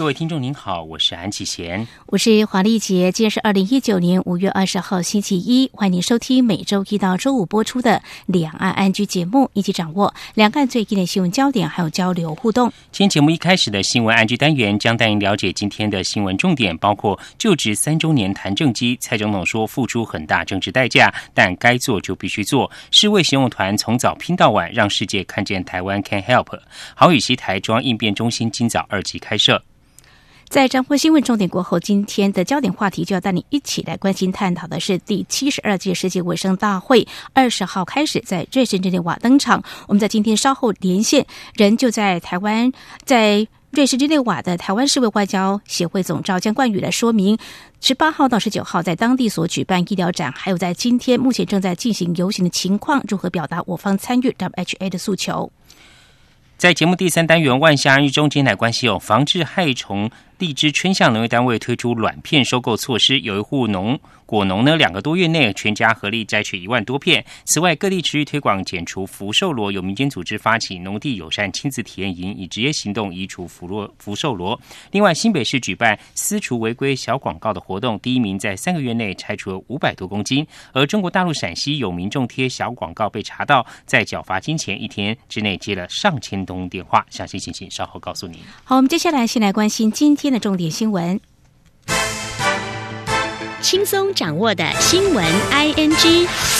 各位听众您好，我是安启贤，我是华丽杰。今天是二零一九年五月二十号星期一，欢迎您收听每周一到周五播出的两岸安居节目，一起掌握两岸最近的新闻焦点，还有交流互动。今天节目一开始的新闻安居单元将带您了解今天的新闻重点，包括就职三周年谈政绩，蔡总统说付出很大政治代价，但该做就必须做。世卫行动团从早拼到晚，让世界看见台湾 can help。好雨西台中央应变中心今早二级开设。在张辉新闻重点过后，今天的焦点话题就要带你一起来关心探讨的是第七十二届世界卫生大会二十号开始在瑞士日内瓦登场。我们在今天稍后连线，人就在台湾，在瑞士日内瓦的台湾世卫外交协会总召江冠宇来说明，十八号到十九号在当地所举办医疗展，还有在今天目前正在进行游行的情况，如何表达我方参与 WHA 的诉求。在节目第三单元万象日中，今天来关系哦，防治害虫。荔枝春向农业单位推出卵片收购措施，有一户农果农呢，两个多月内全家合力摘取一万多片。此外，各地持续推广减除福寿螺，有民间组织发起农地友善亲子体验营，以职业行动移除福螺福寿螺。另外，新北市举办私除违规小广告的活动，第一名在三个月内拆除了五百多公斤。而中国大陆陕西有民众贴小广告被查到，在缴罚金前一天之内接了上千通电话。详细信息稍后告诉您。好，我们接下来先来关心今天。的重点新闻，轻松掌握的新闻，I N G。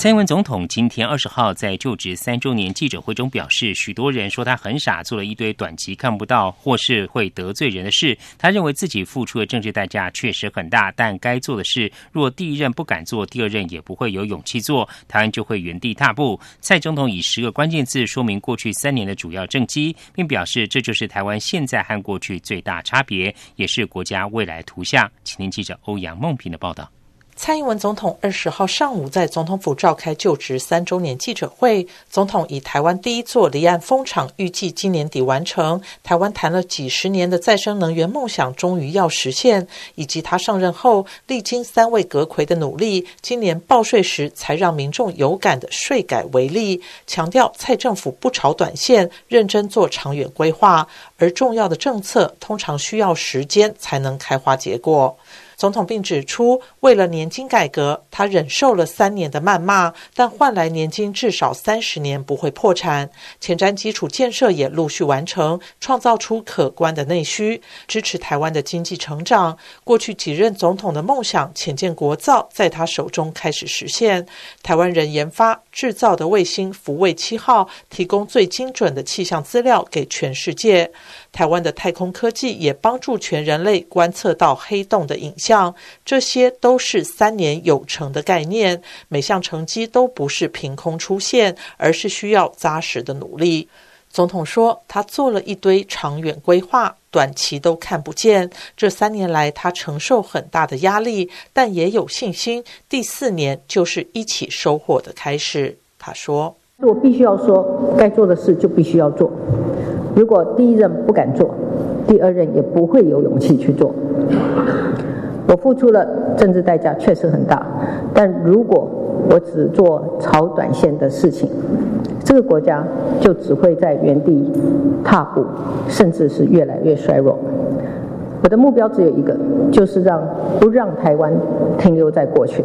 蔡英文总统今天二十号在就职三周年记者会中表示，许多人说他很傻，做了一堆短期看不到或是会得罪人的事。他认为自己付出的政治代价确实很大，但该做的事，若第一任不敢做，第二任也不会有勇气做，台湾就会原地踏步。蔡总统以十个关键字说明过去三年的主要政绩，并表示这就是台湾现在和过去最大差别，也是国家未来图像。请听记者欧阳梦平的报道。蔡英文总统二十号上午在总统府召开就职三周年记者会，总统以台湾第一座离岸风场预计今年底完成，台湾谈了几十年的再生能源梦想终于要实现，以及他上任后历经三位阁魁的努力，今年报税时才让民众有感的税改为例，强调蔡政府不炒短线，认真做长远规划，而重要的政策通常需要时间才能开花结果。总统并指出，为了年金改革，他忍受了三年的谩骂，但换来年金至少三十年不会破产。前瞻基础建设也陆续完成，创造出可观的内需，支持台湾的经济成长。过去几任总统的梦想，浅见国造，在他手中开始实现。台湾人研发制造的卫星“福卫七号”，提供最精准的气象资料给全世界。台湾的太空科技也帮助全人类观测到黑洞的影像，这些都是三年有成的概念。每项成绩都不是凭空出现，而是需要扎实的努力。总统说，他做了一堆长远规划，短期都看不见。这三年来，他承受很大的压力，但也有信心。第四年就是一起收获的开始。他说：“我必须要说，该做的事就必须要做。”如果第一任不敢做，第二任也不会有勇气去做。我付出了政治代价，确实很大。但如果我只做炒短线的事情，这个国家就只会在原地踏步，甚至是越来越衰弱。我的目标只有一个，就是让不让台湾停留在过去。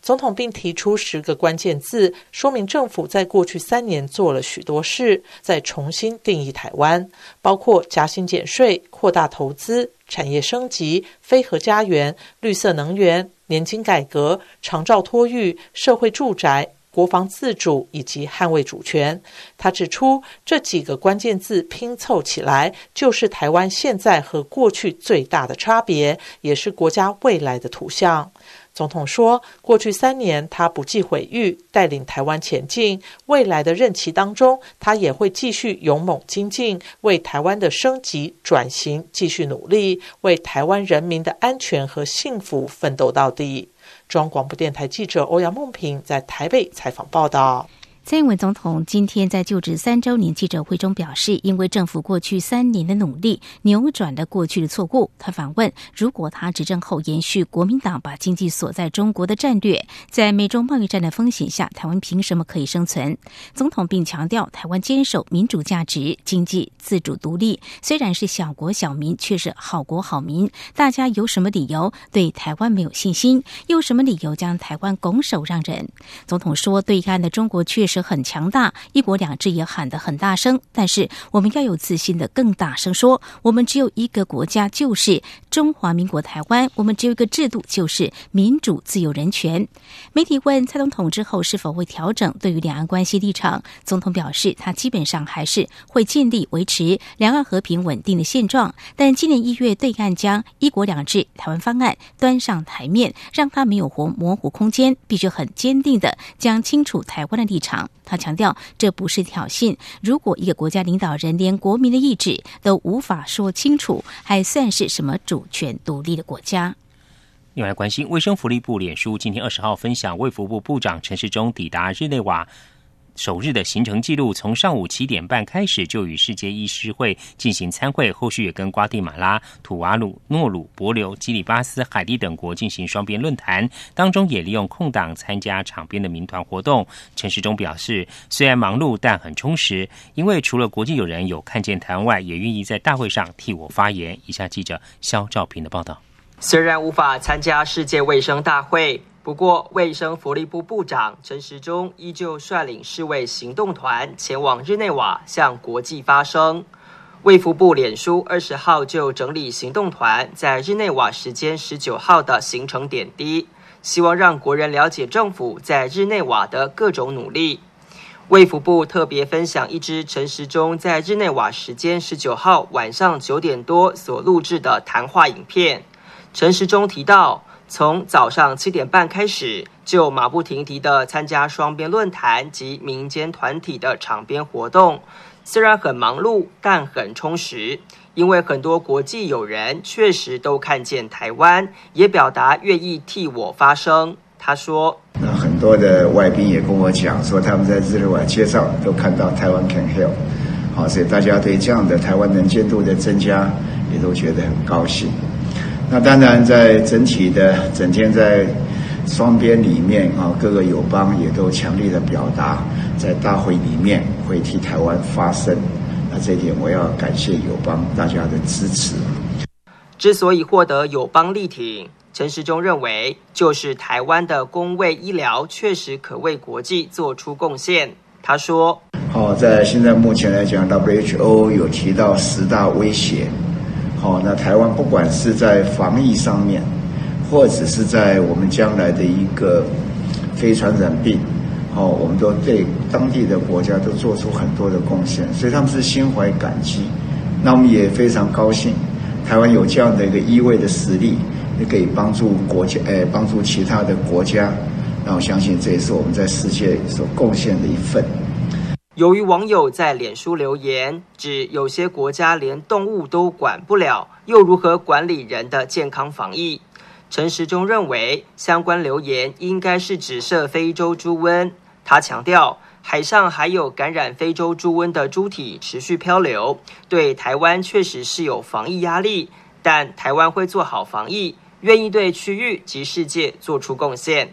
总统并提出十个关键字，说明政府在过去三年做了许多事，在重新定义台湾，包括加薪减税、扩大投资、产业升级、非核家园、绿色能源、年金改革、长照托育、社会住宅、国防自主以及捍卫主权。他指出，这几个关键字拼凑起来，就是台湾现在和过去最大的差别，也是国家未来的图像。总统说：“过去三年，他不计毁誉，带领台湾前进。未来的任期当中，他也会继续勇猛精进，为台湾的升级转型继续努力，为台湾人民的安全和幸福奋斗到底。”中央广播电台记者欧阳梦平在台北采访报道。蔡英文总统今天在就职三周年记者会中表示，因为政府过去三年的努力，扭转了过去的错误。他反问：如果他执政后延续国民党把经济锁在中国的战略，在美中贸易战的风险下，台湾凭什么可以生存？总统并强调，台湾坚守民主价值，经济自主独立。虽然是小国小民，却是好国好民。大家有什么理由对台湾没有信心？有什么理由将台湾拱手让人？总统说，对岸的中国确实。很强大，一国两制也喊得很大声，但是我们要有自信的更大声说，我们只有一个国家，就是中华民国台湾，我们只有一个制度，就是民主、自由、人权。媒体问蔡总统之后是否会调整对于两岸关系立场，总统表示，他基本上还是会尽力维持两岸和平稳定的现状，但今年一月对岸将一国两制台湾方案端上台面，让他没有活模糊空间，必须很坚定的将清楚台湾的立场。他强调，这不是挑衅。如果一个国家领导人连国民的意志都无法说清楚，还算是什么主权独立的国家？另外，关心卫生福利部脸书今天二十号分享，卫福部部长陈世忠抵达日内瓦。首日的行程记录，从上午七点半开始就与世界医师会进行参会，后续也跟瓜地马拉、土瓦鲁、诺鲁、伯琉、基里巴斯、海地等国进行双边论坛，当中也利用空档参加场边的民团活动。陈时中表示，虽然忙碌，但很充实，因为除了国际友人有看见台湾外，也愿意在大会上替我发言。以下记者肖兆平的报道：虽然无法参加世界卫生大会。不过，卫生福利部部长陈时中依旧率领世卫行动团前往日内瓦向国际发声。卫福部脸书二十号就整理行动团在日内瓦时间十九号的行程点滴，希望让国人了解政府在日内瓦的各种努力。卫福部特别分享一支陈时中在日内瓦时间十九号晚上九点多所录制的谈话影片。陈时中提到。从早上七点半开始，就马不停蹄的参加双边论坛及民间团体的场边活动。虽然很忙碌，但很充实，因为很多国际友人确实都看见台湾，也表达愿意替我发声。他说：“那很多的外宾也跟我讲说，他们在日内瓦街上都看到台湾 can help，好，所以大家对这样的台湾能见度的增加，也都觉得很高兴。”那当然，在整体的整天在双边里面啊，各个友邦也都强烈的表达，在大会里面会替台湾发声。那这一点，我要感谢友邦大家的支持。之所以获得友邦力挺，陈时中认为，就是台湾的公卫医疗确实可为国际做出贡献。他说：“好，在现在目前来讲，WHO 有提到十大威胁。”哦，那台湾不管是在防疫上面，或者是在我们将来的一个非传染病，哦，我们都对当地的国家都做出很多的贡献，所以他们是心怀感激。那我们也非常高兴，台湾有这样的一个医卫的实力，也可以帮助国家，诶，帮助其他的国家。那我相信这也是我们在世界所贡献的一份。由于网友在脸书留言指有些国家连动物都管不了，又如何管理人的健康防疫？陈时中认为相关留言应该是指涉非洲猪瘟。他强调，海上还有感染非洲猪瘟的猪体持续漂流，对台湾确实是有防疫压力，但台湾会做好防疫，愿意对区域及世界做出贡献。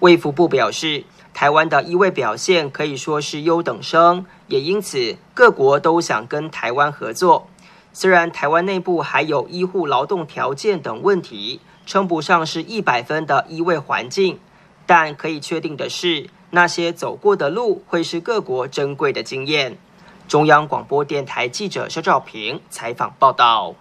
卫福部表示。台湾的医卫表现可以说是优等生，也因此各国都想跟台湾合作。虽然台湾内部还有医护劳动条件等问题，称不上是一百分的医卫环境，但可以确定的是，那些走过的路会是各国珍贵的经验。中央广播电台记者肖照平采访报道。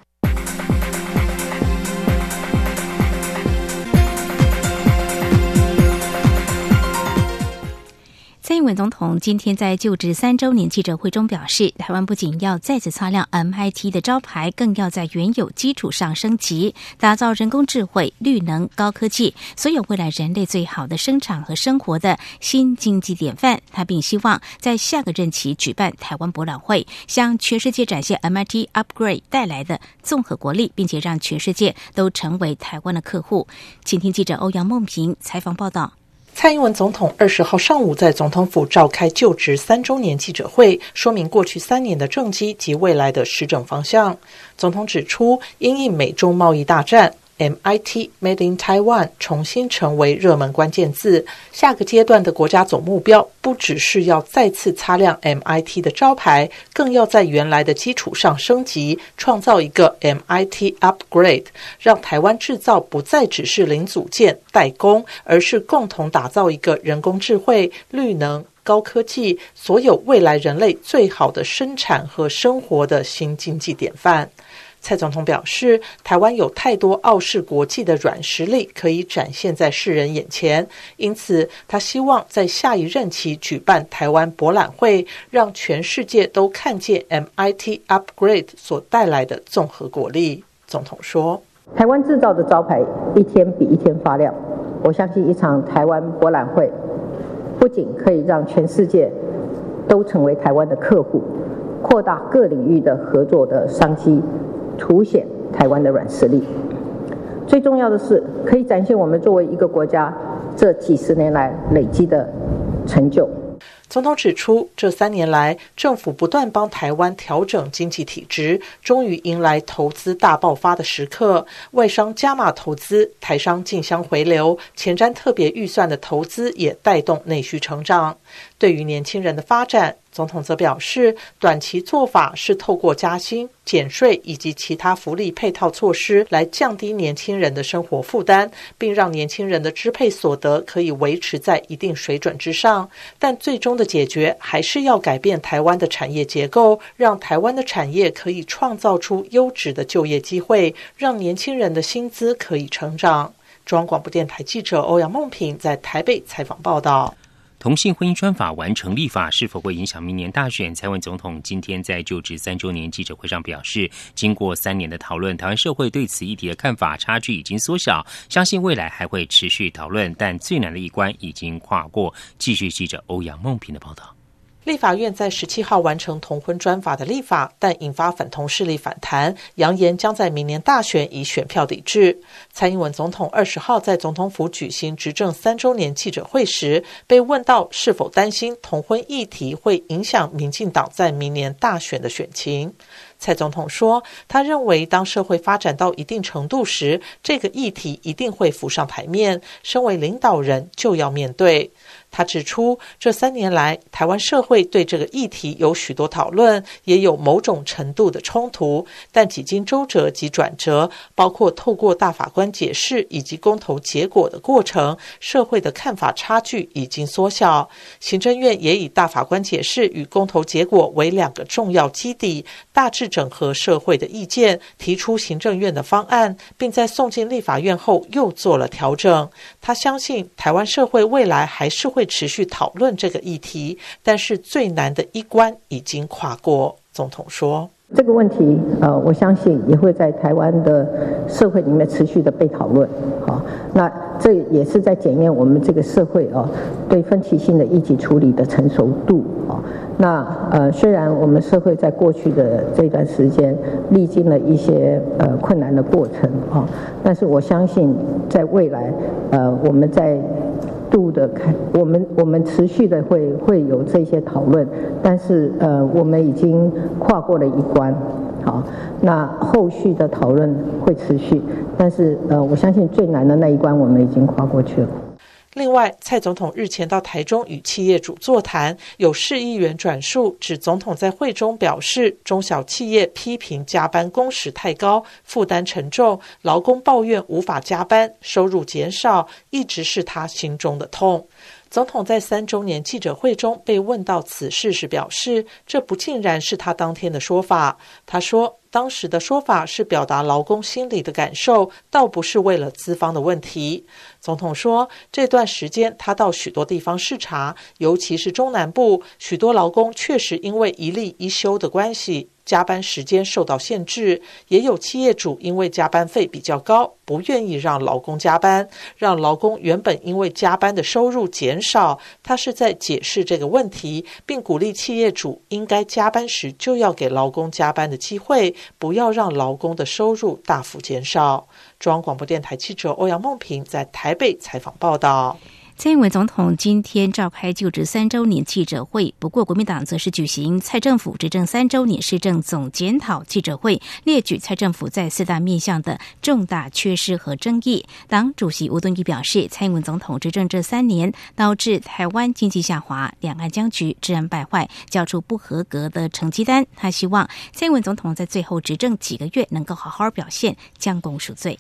英文总统今天在就职三周年记者会中表示，台湾不仅要再次擦亮 MIT 的招牌，更要在原有基础上升级，打造人工智慧、绿能、高科技，所有未来人类最好的生产和生活的新经济典范。他并希望在下个任期举办台湾博览会，向全世界展现 MIT Upgrade 带来的综合国力，并且让全世界都成为台湾的客户。请听记者欧阳梦平采访报道。蔡英文总统二十号上午在总统府召开就职三周年记者会，说明过去三年的政绩及未来的施政方向。总统指出，因应美中贸易大战。MIT Made in Taiwan 重新成为热门关键字。下个阶段的国家总目标，不只是要再次擦亮 MIT 的招牌，更要在原来的基础上升级，创造一个 MIT Upgrade，让台湾制造不再只是零组件代工，而是共同打造一个人工智慧、绿能、高科技，所有未来人类最好的生产和生活的新经济典范。蔡总统表示，台湾有太多傲视国际的软实力可以展现在世人眼前，因此他希望在下一任期举办台湾博览会，让全世界都看见 MIT Upgrade 所带来的综合国力。总统说：“台湾制造的招牌一天比一天发亮，我相信一场台湾博览会不仅可以让全世界都成为台湾的客户，扩大各领域的合作的商机。”凸显台湾的软实力，最重要的是可以展现我们作为一个国家这几十年来累积的成就。总统指出，这三年来，政府不断帮台湾调整经济体制，终于迎来投资大爆发的时刻。外商加码投资，台商竞相回流，前瞻特别预算的投资也带动内需成长。对于年轻人的发展，总统则表示，短期做法是透过加薪、减税以及其他福利配套措施来降低年轻人的生活负担，并让年轻人的支配所得可以维持在一定水准之上。但最终的解决还是要改变台湾的产业结构，让台湾的产业可以创造出优质的就业机会，让年轻人的薪资可以成长。中央广播电台记者欧阳梦平在台北采访报道。同性婚姻专法完成立法是否会影响明年大选？蔡文总统今天在就职三周年记者会上表示，经过三年的讨论，台湾社会对此议题的看法差距已经缩小，相信未来还会持续讨论，但最难的一关已经跨过。继续记者欧阳梦平的报道。立法院在十七号完成同婚专法的立法，但引发反同势力反弹，扬言将在明年大选以选票抵制。蔡英文总统二十号在总统府举行执政三周年记者会时，被问到是否担心同婚议题会影响民进党在明年大选的选情，蔡总统说，他认为当社会发展到一定程度时，这个议题一定会浮上台面，身为领导人就要面对。他指出，这三年来，台湾社会对这个议题有许多讨论，也有某种程度的冲突。但几经周折及转折，包括透过大法官解释以及公投结果的过程，社会的看法差距已经缩小。行政院也以大法官解释与公投结果为两个重要基底，大致整合社会的意见，提出行政院的方案，并在送进立法院后又做了调整。他相信，台湾社会未来还是会。会持续讨论这个议题，但是最难的一关已经跨过。总统说：“这个问题，呃，我相信也会在台湾的社会里面持续的被讨论。好，那这也是在检验我们这个社会啊对分歧性的议题处理的成熟度啊。那呃，虽然我们社会在过去的这段时间历经了一些呃困难的过程啊，但是我相信在未来，呃，我们在。”度的开，我们我们持续的会会有这些讨论，但是呃，我们已经跨过了一关，好，那后续的讨论会持续，但是呃，我相信最难的那一关我们已经跨过去了。另外，蔡总统日前到台中与企业主座谈，有市议员转述指，总统在会中表示，中小企业批评加班工时太高，负担沉重，劳工抱怨无法加班，收入减少，一直是他心中的痛。总统在三周年记者会中被问到此事时表示，这不尽然是他当天的说法。他说。当时的说法是表达劳工心里的感受，倒不是为了资方的问题。总统说，这段时间他到许多地方视察，尤其是中南部，许多劳工确实因为一例一休的关系。加班时间受到限制，也有企业主因为加班费比较高，不愿意让劳工加班，让劳工原本因为加班的收入减少。他是在解释这个问题，并鼓励企业主应该加班时就要给劳工加班的机会，不要让劳工的收入大幅减少。中央广播电台记者欧阳梦平在台北采访报道。蔡英文总统今天召开就职三周年记者会，不过国民党则是举行蔡政府执政三周年施政总检讨记者会，列举蔡政府在四大面向的重大缺失和争议。党主席吴敦义表示，蔡英文总统执政这三年，导致台湾经济下滑、两岸僵局、治安败坏，交出不合格的成绩单。他希望蔡英文总统在最后执政几个月能够好好表现，将功赎罪。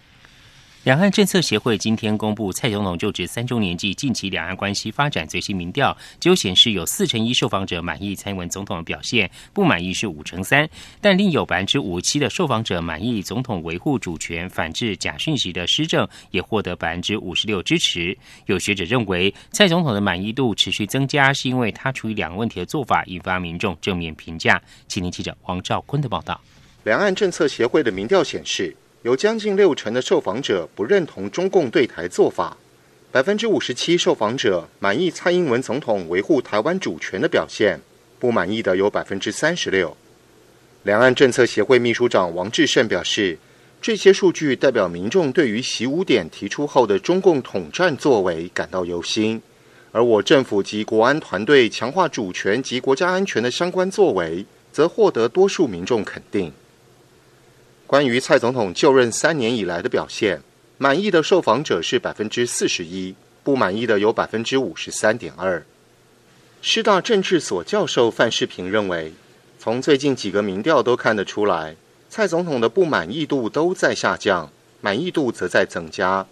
两岸政策协会今天公布蔡总统就职三周年暨近期两岸关系发展最新民调，就显示有四成一受访者满意蔡英文总统的表现，不满意是五成三，但另有百分之五七的受访者满意总统维护主权、反制假讯息的施政，也获得百分之五十六支持。有学者认为，蔡总统的满意度持续增加，是因为他处理两个问题的做法引发民众正面评价。请听记者王兆坤的报道。两岸政策协会的民调显示。有将近六成的受访者不认同中共对台做法，百分之五十七受访者满意蔡英文总统维护台湾主权的表现，不满意的有百分之三十六。两岸政策协会秘书长王志胜表示，这些数据代表民众对于习五点提出后的中共统战作为感到忧心，而我政府及国安团队强化主权及国家安全的相关作为，则获得多数民众肯定。关于蔡总统就任三年以来的表现，满意的受访者是百分之四十一，不满意的有百分之五十三点二。师大政治所教授范世平认为，从最近几个民调都看得出来，蔡总统的不满意度都在下降，满意度则在增加。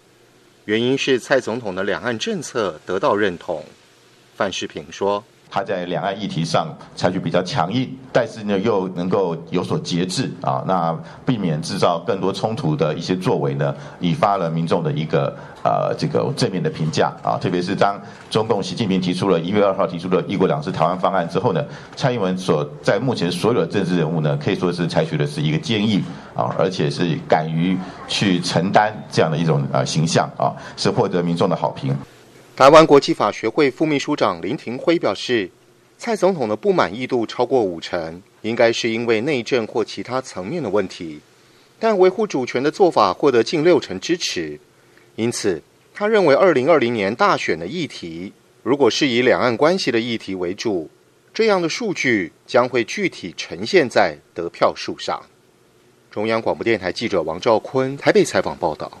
原因是蔡总统的两岸政策得到认同。范世平说。他在两岸议题上采取比较强硬，但是呢又能够有所节制啊，那避免制造更多冲突的一些作为呢，引发了民众的一个呃这个正面的评价啊。特别是当中共习近平提出了一月二号提出的一国两制台湾方案之后呢，蔡英文所在目前所有的政治人物呢，可以说是采取的是一个坚毅啊，而且是敢于去承担这样的一种呃形象啊，是获得民众的好评。台湾国际法学会副秘书长林廷辉表示，蔡总统的不满意度超过五成，应该是因为内政或其他层面的问题。但维护主权的做法获得近六成支持，因此他认为二零二零年大选的议题，如果是以两岸关系的议题为主，这样的数据将会具体呈现在得票数上。中央广播电台记者王兆坤台北采访报道。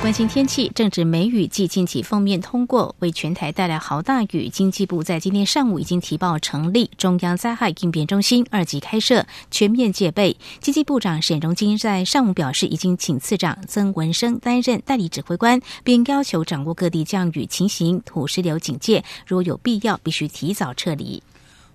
关心天气，正值梅雨季，近期封面通过，为全台带来豪大雨。经济部在今天上午已经提报成立中央灾害应变中心，二级开设，全面戒备。经济部长沈荣金在上午表示，已经请次长曾文生担任代理指挥官，并要求掌握各地降雨情形、土石流警戒，如有必要，必须提早撤离。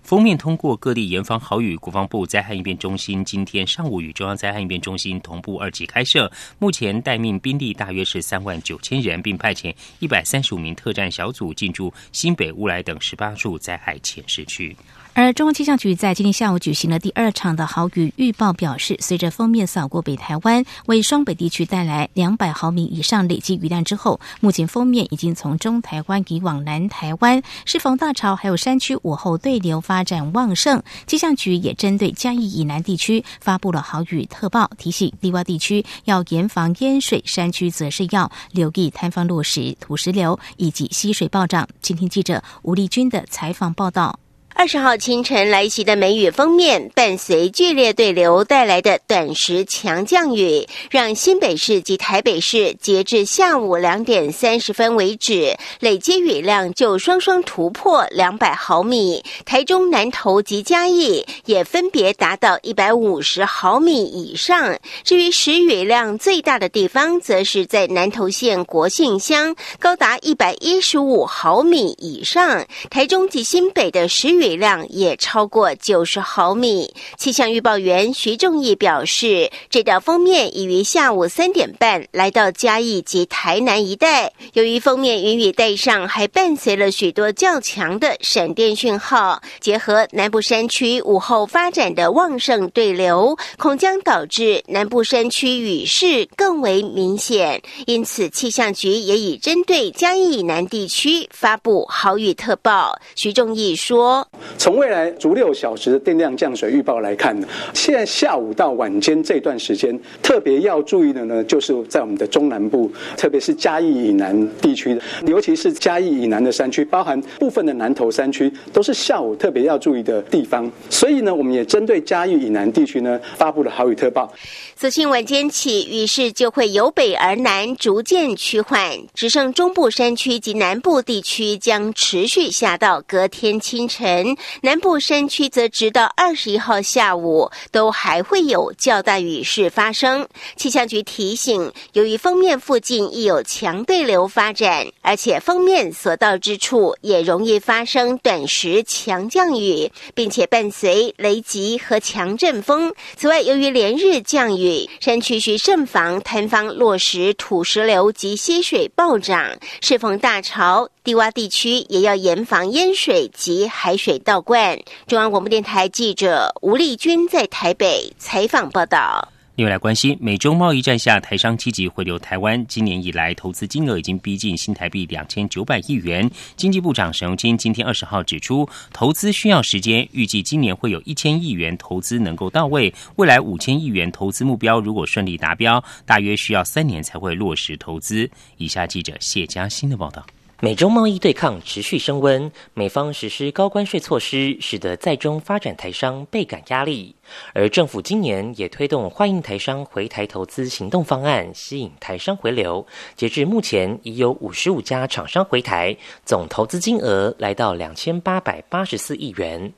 封面通过各地严防豪雨，国防部灾害应变中心今天上午与中央灾害应变中心同步二级开设，目前待命兵力大约是三万九千人，并派遣一百三十五名特战小组进驻新北、乌来等十八处灾害前市区。而中央气象局在今天下午举行了第二场的豪雨预报，表示随着锋面扫过北台湾，为双北地区带来两百毫米以上累积雨量之后，目前锋面已经从中台湾移往南台湾，适逢大潮还有山区午后对流发展旺盛，气象局也针对嘉义以南地区发布了豪雨特报，提醒低洼地区要严防淹水，山区则是要留意坍方落石、土石流以及溪水暴涨。请听记者吴丽君的采访报道。二十号清晨来袭的梅雨封面，伴随剧烈对流带来的短时强降雨，让新北市及台北市截至下午两点三十分为止，累积雨量就双双突破两百毫米。台中南投及嘉义也分别达到一百五十毫米以上。至于时雨量最大的地方，则是在南投县国姓乡，高达一百一十五毫米以上。台中及新北的时雨。水量也超过九十毫米。气象预报员徐仲义表示，这道封面已于下午三点半来到嘉义及台南一带。由于封面云雨带上，还伴随了许多较强的闪电讯号，结合南部山区午后发展的旺盛对流，恐将导致南部山区雨势更为明显。因此，气象局也已针对嘉义以南地区发布豪雨特报。徐仲义说。从未来逐六小时的电量降水预报来看呢，现在下午到晚间这段时间，特别要注意的呢，就是在我们的中南部，特别是嘉义以南地区的，尤其是嘉义以南的山区，包含部分的南投山区，都是下午特别要注意的地方。所以呢，我们也针对嘉义以南地区呢，发布了豪雨特报。自新晚间起，雨势就会由北而南逐渐趋缓，只剩中部山区及南部地区将持续下到隔天清晨，南部山区则直到二十一号下午都还会有较大雨势发生。气象局提醒，由于封面附近亦有强对流发展，而且封面所到之处也容易发生短时强降雨，并且伴随雷击和强阵风。此外，由于连日降雨，山区需慎防坍方落石、土石流及溪水暴涨。适逢大潮，低洼地区也要严防淹水及海水倒灌。中央广播电台记者吴丽君在台北采访报道。另外来关心，美中贸易战下，台商积极回流台湾。今年以来，投资金额已经逼近新台币两千九百亿元。经济部长沈荣金今天二十号指出，投资需要时间，预计今年会有一千亿元投资能够到位。未来五千亿元投资目标如果顺利达标，大约需要三年才会落实投资。以下记者谢嘉欣的报道。美中贸易对抗持续升温，美方实施高关税措施，使得在中发展台商倍感压力。而政府今年也推动欢迎台商回台投资行动方案，吸引台商回流。截至目前，已有五十五家厂商回台，总投资金额来到两千八百八十四亿元。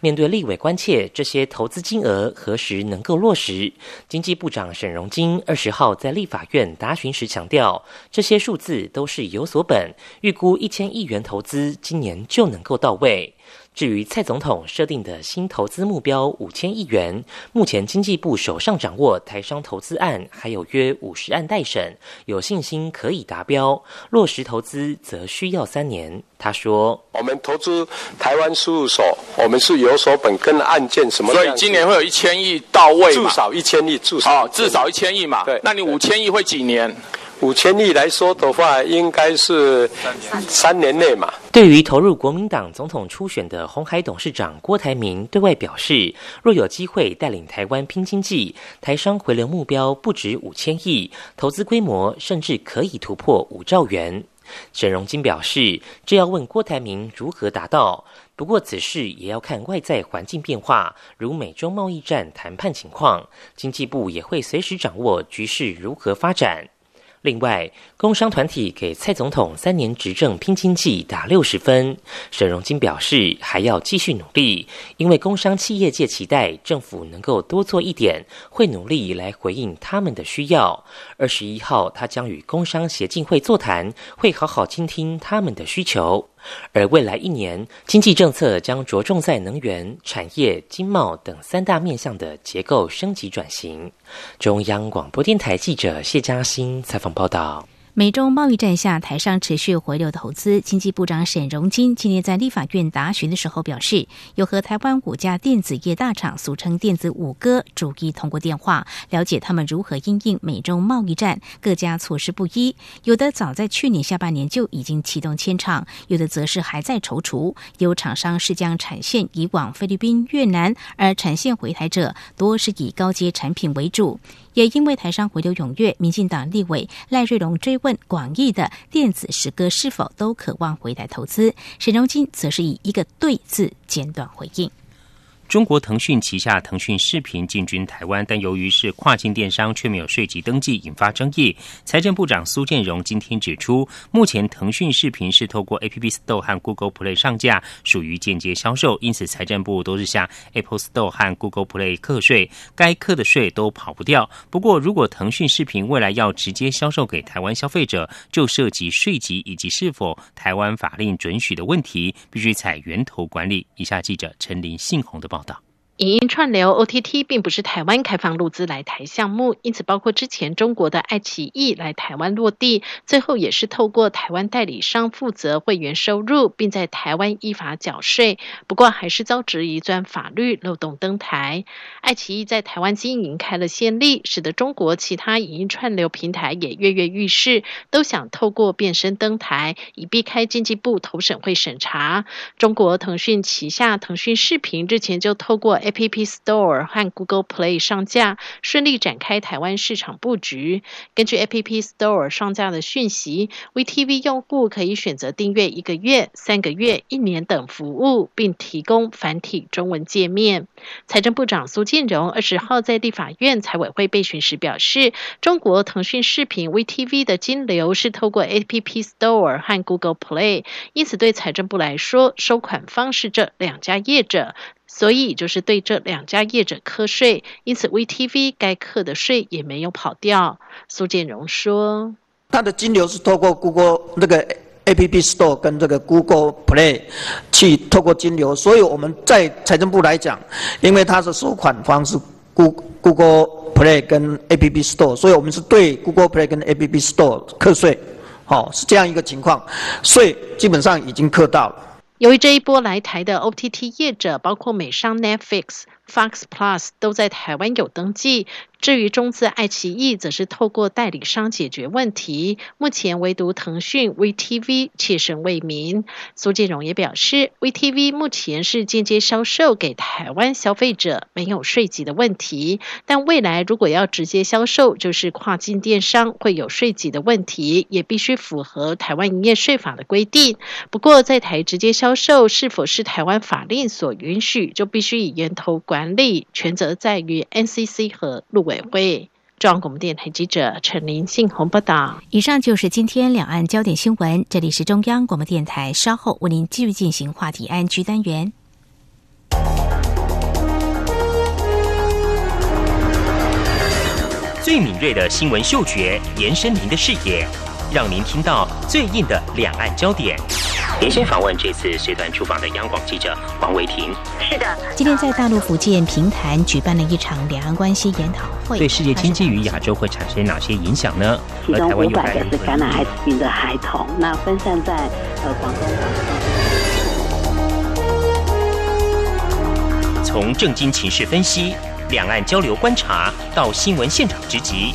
面对立委关切，这些投资金额何时能够落实？经济部长沈荣金二十号在立法院答询时强调，这些数字都是有所本，预估一千亿元投资今年就能够到位。至于蔡总统设定的新投资目标五千亿元，目前经济部手上掌握台商投资案还有约五十案待审，有信心可以达标。落实投资则需要三年。他说：“我们投资台湾事务所，我们是有所本跟案件什么，所以今年会有一千亿到位，至少一千亿，至少至少一千亿嘛。对，那你五千亿会几年？”五千亿来说的话，应该是三年内嘛。对于投入国民党总统初选的红海董事长郭台铭对外表示，若有机会带领台湾拼经济，台商回流目标不止五千亿，投资规模甚至可以突破五兆元。沈荣金表示，这要问郭台铭如何达到。不过此事也要看外在环境变化，如美中贸易战谈判情况，经济部也会随时掌握局势如何发展。另外，工商团体给蔡总统三年执政拼经济打六十分。沈荣金表示，还要继续努力，因为工商企业界期待政府能够多做一点，会努力来回应他们的需要。二十一号，他将与工商协进会座谈，会好好倾听他们的需求。而未来一年，经济政策将着重在能源、产业、经贸等三大面向的结构升级转型。中央广播电台记者谢嘉欣采访报道。美中贸易战下，台商持续回流投资。经济部长沈荣金今天在立法院答询的时候表示，有和台湾五家电子业大厂（俗称电子五哥）逐一通过电话，了解他们如何应应美中贸易战。各家措施不一，有的早在去年下半年就已经启动迁厂，有的则是还在踌躇。有厂商是将产线移往菲律宾、越南，而产线回台者多是以高阶产品为主。也因为台商回流踊跃，民进党立委赖瑞龙追问广义的电子十哥是否都渴望回台投资，沈荣金则是以一个“对”字简短回应。中国腾讯旗下腾讯视频进军台湾，但由于是跨境电商，却没有税籍登记，引发争议。财政部长苏建荣今天指出，目前腾讯视频是透过 App Store 和 Google Play 上架，属于间接销售，因此财政部都是向 Apple Store 和 Google Play 课税，该课的税都跑不掉。不过，如果腾讯视频未来要直接销售给台湾消费者，就涉及税籍以及是否台湾法令准许的问题，必须采源头管理。以下记者陈林信宏的报。报道。影音串流 OTT 并不是台湾开放入资来台项目，因此包括之前中国的爱奇艺来台湾落地，最后也是透过台湾代理商负责会员收入，并在台湾依法缴税。不过还是遭质疑钻法律漏洞登台。爱奇艺在台湾经营开了先例，使得中国其他影音串流平台也跃跃欲试，都想透过变身登台，以避开经济部投审会审查。中国腾讯旗下腾讯视频日前就透过 App Store 和 Google Play 上架，顺利展开台湾市场布局。根据 App Store 上架的讯息，VTV 用户可以选择订阅一个月、三个月、一年等服务，并提供繁体中文界面。财政部长苏建荣二十号在立法院财委会备询时表示，中国腾讯视频 VTV 的金流是透过 App Store 和 Google Play，因此对财政部来说，收款方是这两家业者。所以就是对这两家业者课税，因此 VTV 该课的税也没有跑掉。苏建荣说：“他的金流是透过 Google 那个 App Store 跟这个 Google Play 去透过金流，所以我们在财政部来讲，因为它是收款方是 Google Play 跟 App Store，所以我们是对 Google Play 跟 App Store 课税，好是这样一个情况，税基本上已经课到了。”由于这一波来台的 OTT 业者，包括美商 Netflix、Fox Plus，都在台湾有登记。至于中资爱奇艺，则是透过代理商解决问题。目前唯独腾讯 VTV 切身为民。苏建荣也表示，VTV 目前是间接销售给台湾消费者，没有税籍的问题。但未来如果要直接销售，就是跨境电商会有税籍的问题，也必须符合台湾营业税法的规定。不过在台直接销售是否是台湾法令所允许，就必须以源头管理，权责在于 NCC 和陆委。委会中央广播电台记者陈林信宏报道。以上就是今天两岸焦点新闻。这里是中央广播电台，稍后为您继续进行话题安居单元。最敏锐的新闻嗅觉，延伸您的视野，让您听到最硬的两岸焦点。连线访问这次随团出访的央广记者王维婷。是的，今天在大陆福建平潭举办了一场两岸关系研讨会，对世界经济与亚洲会产生哪些影响呢？其中五百个是感染艾滋病的孩童，那分散在呃广东。从政经情势分析、两岸交流观察到新闻现场直击。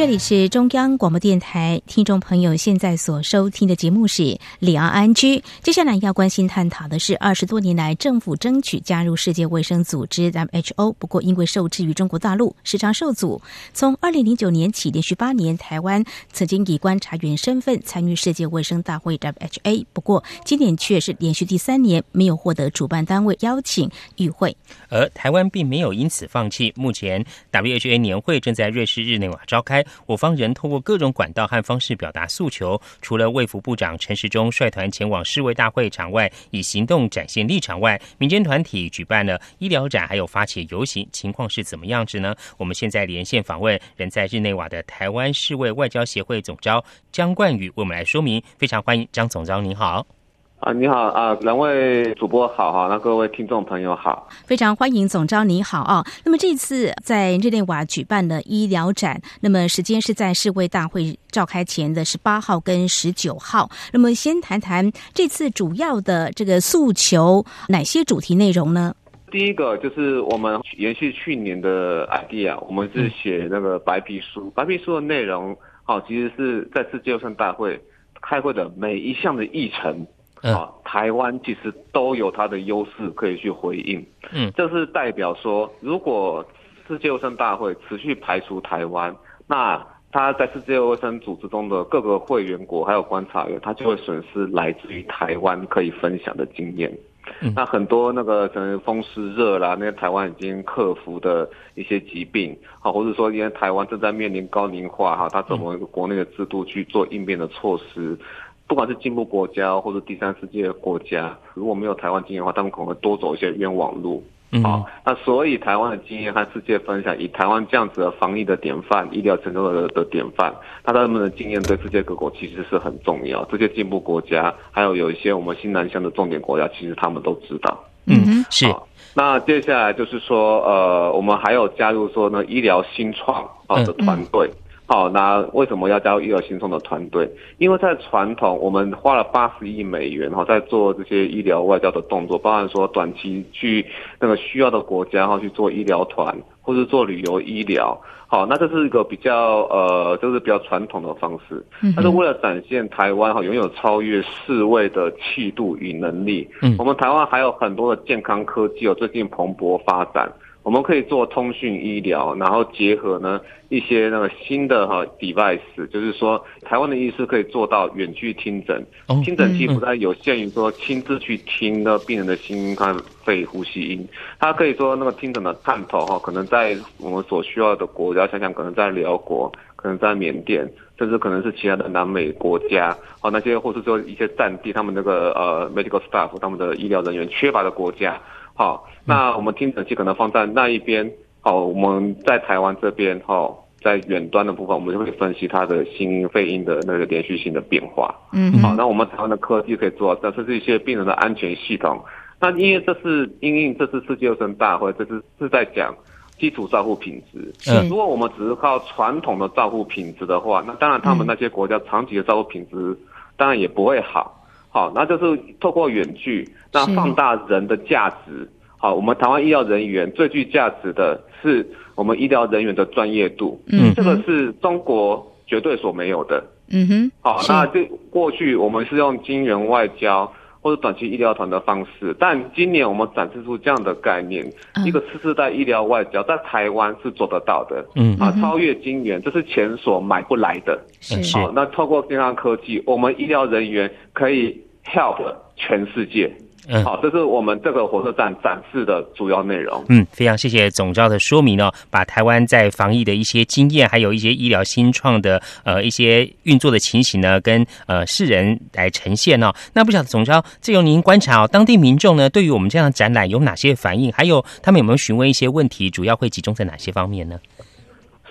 这里是中央广播电台，听众朋友现在所收听的节目是《里昂安居》。接下来要关心探讨的是，二十多年来政府争取加入世界卫生组织 （WHO），不过因为受制于中国大陆，时常受阻。从二零零九年起，连续八年，台湾曾经以观察员身份参与世界卫生大会 （WHO），不过今年却是连续第三年没有获得主办单位邀请与会。而台湾并没有因此放弃。目前 WHO 年会正在瑞士日内瓦召开。我方仍通过各种管道和方式表达诉求，除了卫福部长陈时中率团前往世卫大会场外以行动展现立场外，民间团体举办了医疗展，还有发起游行，情况是怎么样子呢？我们现在连线访问人在日内瓦的台湾世卫外交协会总召江冠宇，为我们来说明。非常欢迎张总召，您好。啊，你好啊，两位主播好哈，那各位听众朋友好，非常欢迎总招你好啊。那么这次在日内瓦举办的医疗展，那么时间是在世卫大会召开前的十八号跟十九号。那么先谈谈这次主要的这个诉求，哪些主题内容呢？第一个就是我们延续去年的 idea，我们是写那个白皮书，白皮书的内容，好，其实是在世界卫生大会开会的每一项的议程。啊，台湾其实都有它的优势可以去回应。嗯，这是代表说，如果世界卫生大会持续排除台湾，那他在世界卫生组织中的各个会员国还有观察员，他就会损失来自于台湾可以分享的经验。那很多那个可能风湿热啦，那些台湾已经克服的一些疾病，好，或者说因为台湾正在面临高龄化哈，他怎么一个国内的制度去做应变的措施？不管是进步国家或者第三世界国家，如果没有台湾经验的话，他们可能会多走一些冤枉路。好，那所以台湾的经验和世界分享，以台湾这样子的防疫的典范、医疗成功的的典范，那他们的经验对世界各国其实是很重要。这些进步国家，还有有一些我们新南向的重点国家，其实他们都知道。嗯，是。那接下来就是说，呃，我们还有加入说呢，医疗新创啊的团队。好，那为什么要加入育儿新创的团队？因为在传统，我们花了八十亿美元哈，在做这些医疗外交的动作，包含说短期去那个需要的国家哈去做医疗团，或是做旅游医疗。好，那这是一个比较呃，就是比较传统的方式。但是为了展现台湾哈拥有超越世卫的气度与能力，嗯，我们台湾还有很多的健康科技哦，最近蓬勃发展。我们可以做通讯医疗，然后结合呢一些那个新的哈 device，就是说台湾的医师可以做到远距听诊，听诊器不再有限于说亲自去听那病人的心肺呼吸音，它可以说那个听诊的探头哈，可能在我们所需要的国家，想想可能在辽国，可能在缅甸，甚至可能是其他的南美国家，哦那些或是说一些战地，他们那个呃 medical staff，他们的医疗人员缺乏的国家。好，那我们听诊器可能放在那一边。好，我们在台湾这边，哈，在远端的部分，我们就会分析它的心音、肺音的那个连续性的变化。嗯，好，那我们台湾的科技可以做到，这是一些病人的安全系统。那因为这是因应这次世界卫生大会，这是是在讲基础照护品质。嗯，如果我们只是靠传统的照护品质的话，那当然他们那些国家长期的照护品质当然也不会好。好，那就是透过远距，那放大人的价值。好，我们台湾医疗人员最具价值的是我们医疗人员的专业度。嗯，这个是中国绝对所没有的。嗯哼。好，那这过去我们是用金元外交或者短期医疗团的方式，但今年我们展示出这样的概念，一个次世代医疗外交在台湾是做得到的。嗯。啊，超越金元，这是钱所买不来的。是。好，那透过健康科技，我们医疗人员可以。help 全世界，嗯，好，这是我们这个火车站展示的主要内容。嗯，非常谢谢总召的说明哦，把台湾在防疫的一些经验，还有一些医疗新创的呃一些运作的情形呢，跟呃世人来呈现哦。那不晓得总召，这由您观察哦，当地民众呢，对于我们这样的展览有哪些反应？还有他们有没有询问一些问题？主要会集中在哪些方面呢？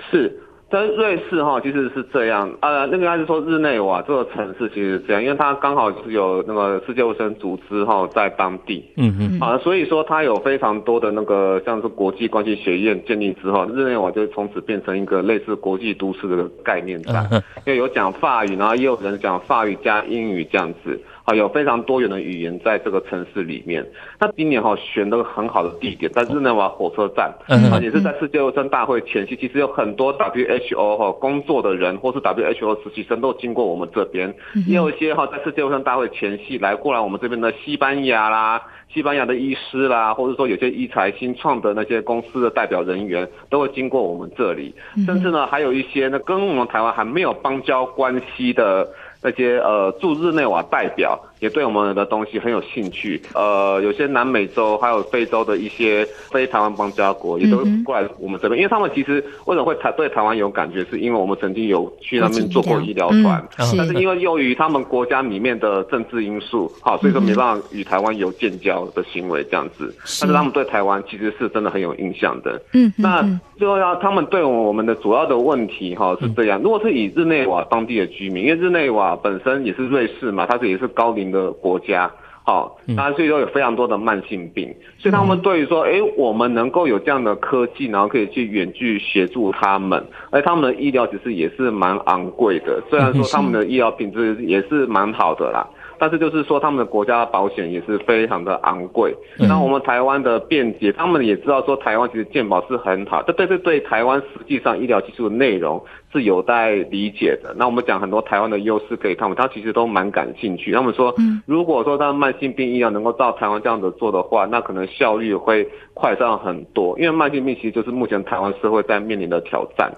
是。在瑞士哈，其实是这样，呃，那个还是说日内瓦这个城市其实是这样，因为它刚好是有那个世界卫生组织哈在当地，嗯嗯，啊，所以说它有非常多的那个像是国际关系学院建立之后，日内瓦就从此变成一个类似国际都市的概念在，因为有讲法语，然后也有人讲法语加英语这样子。好，有非常多元的语言在这个城市里面。那今年哈选了个很好的地点，在日内瓦火车站，啊，也是在世界卫生大会前夕，其实有很多 WHO 哈工作的人，或是 WHO 实习生都经过我们这边，也有一些哈在世界卫生大会前夕来过来我们这边的西班牙啦。西班牙的医师啦，或者说有些医材新创的那些公司的代表人员，都会经过我们这里，甚至呢，还有一些呢跟我们台湾还没有邦交关系的那些呃驻日内瓦代表。也对我们的东西很有兴趣，呃，有些南美洲还有非洲的一些非台湾邦交国也都过来我们这边，因为他们其实为什么会台对台湾有感觉，是因为我们曾经有去那边做过医疗团，但是因为由于他们国家里面的政治因素，好，所以说没办法与台湾有建交的行为这样子，但是他们对台湾其实是真的很有印象的。嗯，那最后要他们对我们的主要的问题哈是这样，如果是以日内瓦当地的居民，因为日内瓦本身也是瑞士嘛，它是也是高龄。的国家，好，那所以说有非常多的慢性病，所以他们对于说，哎，我们能够有这样的科技，然后可以去远距协助他们，而他们的医疗其实也是蛮昂贵的，虽然说他们的医疗品质也是蛮好的啦。但是就是说，他们的国家保险也是非常的昂贵。那我们台湾的便捷，他们也知道说，台湾其实健保是很好。这对对对，台湾实际上医疗技术的内容是有待理解的。那我们讲很多台湾的优势给他们，他其实都蛮感兴趣。他们说，如果说他慢性病医疗能够照台湾这样子做的话，那可能效率会快上很多。因为慢性病其实就是目前台湾社会在面临的挑战。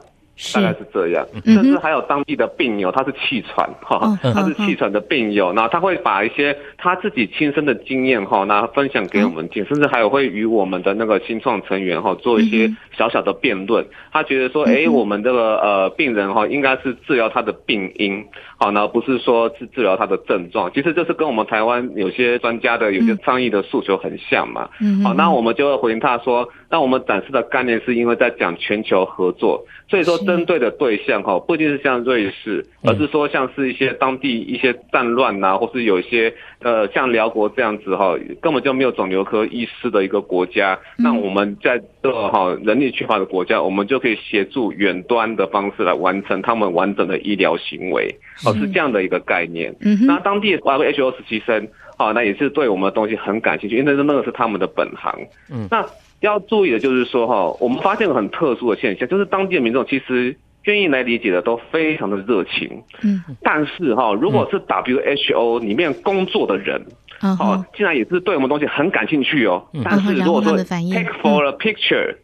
大概是这样，甚至还有当地的病友，他是气喘哈，他是气喘的病友，那他会把一些他自己亲身的经验哈，那分享给我们听，甚至还有会与我们的那个新创成员哈做一些小小的辩论。他觉得说，哎，我们这个呃病人哈，应该是治疗他的病因，好，那不是说是治疗他的症状。其实这是跟我们台湾有些专家的有些倡议的诉求很像嘛。好，那我们就会回应他说，那我们展示的概念是因为在讲全球合作。所以说，针对的对象哈，不一定是像瑞士，而是说像是一些当地一些战乱呐，或是有一些呃像辽国这样子哈，根本就没有肿瘤科医师的一个国家。那我们在这个哈人力缺乏的国家，我们就可以协助远端的方式来完成他们完整的医疗行为，哦，是这样的一个概念。那当地包括 H O 实习生，好，那也是对我们的东西很感兴趣，因为那那个是他们的本行。嗯，那。要注意的就是说哈，我们发现个很特殊的现象，就是当地的民众其实愿意来理解的都非常的热情。嗯，但是哈，如果是 WHO 里面工作的人，哦，竟然也是对我们东西很感兴趣哦。但是如果说 take for a picture，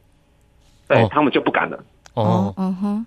对他们就不敢了。哦，嗯哼，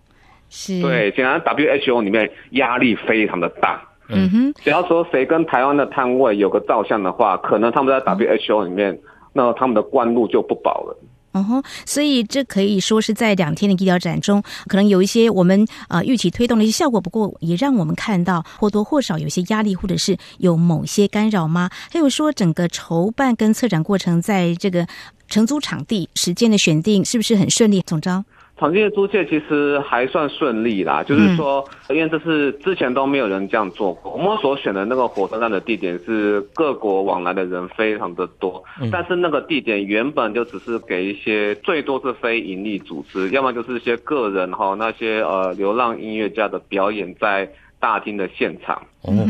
是。对，显然 WHO 里面压力非常的大。嗯哼，只要说谁跟台湾的摊位有个照相的话，可能他们在 WHO 里面。那他们的官路就不保了。哦吼，所以这可以说是在两天的医疗展中，可能有一些我们呃预期推动的一些效果，不过也让我们看到或多或少有些压力，或者是有某些干扰吗？还有说整个筹办跟策展过程，在这个承租场地时间的选定是不是很顺利？总招。场地的租借其实还算顺利啦，就是说，因为这是之前都没有人这样做过。我们所选的那个火车站的地点是各国往来的人非常的多，但是那个地点原本就只是给一些最多是非盈利组织，要么就是一些个人哈，那些呃流浪音乐家的表演在大厅的现场。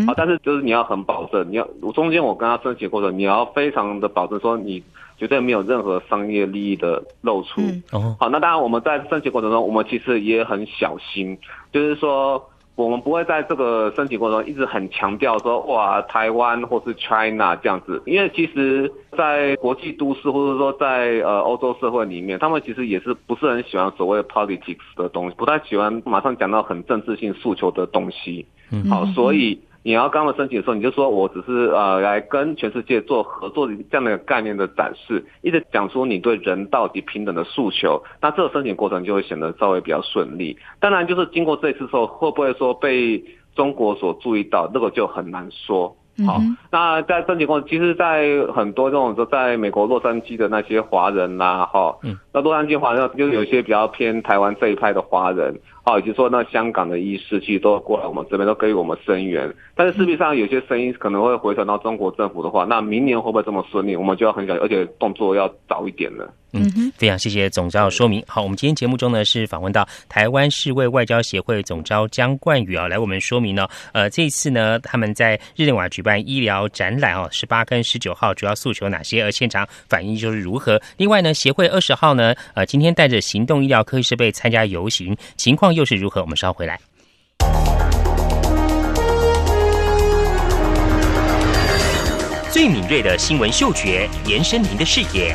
啊，但是就是你要很保证，你要中间我跟他申请过程，你要非常的保证说你。绝对没有任何商业利益的露出。哦，好，那当然我们在申请过程中，我们其实也很小心，就是说我们不会在这个申请过程中一直很强调说哇台湾或是 China 这样子，因为其实，在国际都市或者说在呃欧洲社会里面，他们其实也是不是很喜欢所谓 politics 的东西，不太喜欢马上讲到很政治性诉求的东西。嗯，好，所以。你要刚刚申请的时候，你就说我只是呃来跟全世界做合作的这样的概念的展示，一直讲出你对人到底平等的诉求，那这个申请过程就会显得稍微比较顺利。当然，就是经过这次之后，会不会说被中国所注意到，那个就很难说。好，那在申请过程，其实，在很多这种说，在美国洛杉矶的那些华人呐，哈，那洛杉矶华人就有一些比较偏台湾这一派的华人。啊，以及说那香港的医师其实都过来我们这边，都给予我们声援。但是，事实上有些声音可能会回传到中国政府的话，那明年会不会这么顺利？我们就要很小心，而且动作要早一点了。嗯，非常谢谢总召说明。好，我们今天节目中呢是访问到台湾世卫外交协会总召江冠宇啊，来我们说明呢，呃，这一次呢他们在日内瓦举办医疗展览哦，十八跟十九号主要诉求哪些，而现场反应就是如何。另外呢，协会二十号呢，呃，今天带着行动医疗科技设备参加游行，情况又是如何？我们稍回来。最敏锐的新闻嗅觉，延伸您的视野。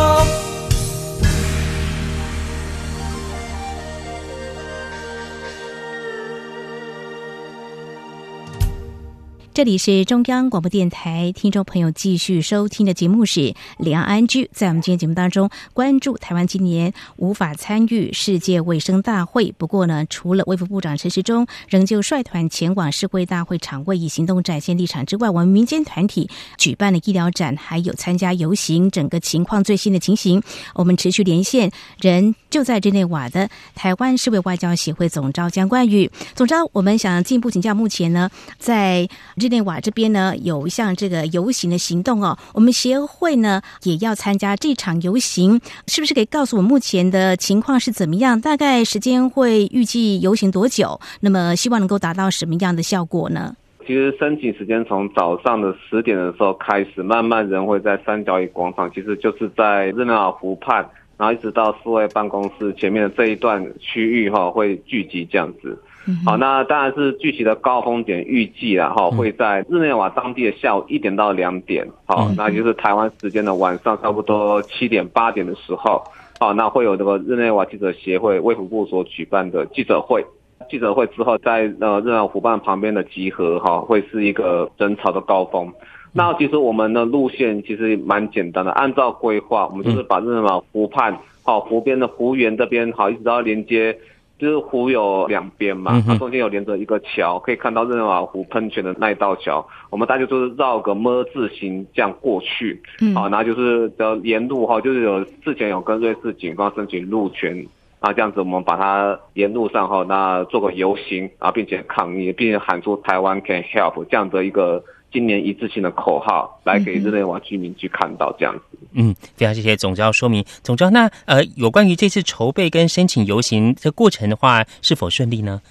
这里是中央广播电台，听众朋友继续收听的节目是《两岸安居》。在我们今天节目当中，关注台湾今年无法参与世界卫生大会。不过呢，除了卫副部长陈时中仍旧率团前往世卫大会场位以行动展现立场之外，我们民间团体举办了医疗展，还有参加游行，整个情况最新的情形，我们持续连线人就在日内瓦的台湾世卫外交协会总召江冠宇总召。我们想进一步请教，目前呢在。日内瓦这边呢有一项这个游行的行动哦，我们协会呢也要参加这场游行，是不是可以告诉我目前的情况是怎么样？大概时间会预计游行多久？那么希望能够达到什么样的效果呢？其实申请时间从早上的十点的时候开始，慢慢人会在三角椅广场，其实就是在日内瓦湖畔，然后一直到四位办公室前面的这一段区域哈，会聚集这样子。好，那当然是具体的高峰点，预计啊哈会在日内瓦当地的下午一点到两点，好，那就是台湾时间的晚上差不多七点八点的时候，好，那会有这个日内瓦记者协会卫福部所举办的记者会，记者会之后在呃日内瓦湖畔旁边的集合哈，会是一个人潮的高峰。那其实我们的路线其实蛮简单的，按照规划，我们就是把日内瓦湖畔好湖边的湖园这边好一直到连接。就是湖有两边嘛，它中间有连着一个桥，可以看到日内瓦湖喷泉的那一道桥。我们大家就是绕个么字形这样过去，好，然后就是的沿路哈，就是有之前有跟瑞士警方申请路权，啊，这样子我们把它沿路上哈，那做个游行啊，并且抗议，并且喊出台湾 can help 这样的一个。今年一致性的口号来给日内瓦居民去看到这样子。嗯，非常谢谢总教说明。总教，那呃，有关于这次筹备跟申请游行的过程的话，是否顺利呢？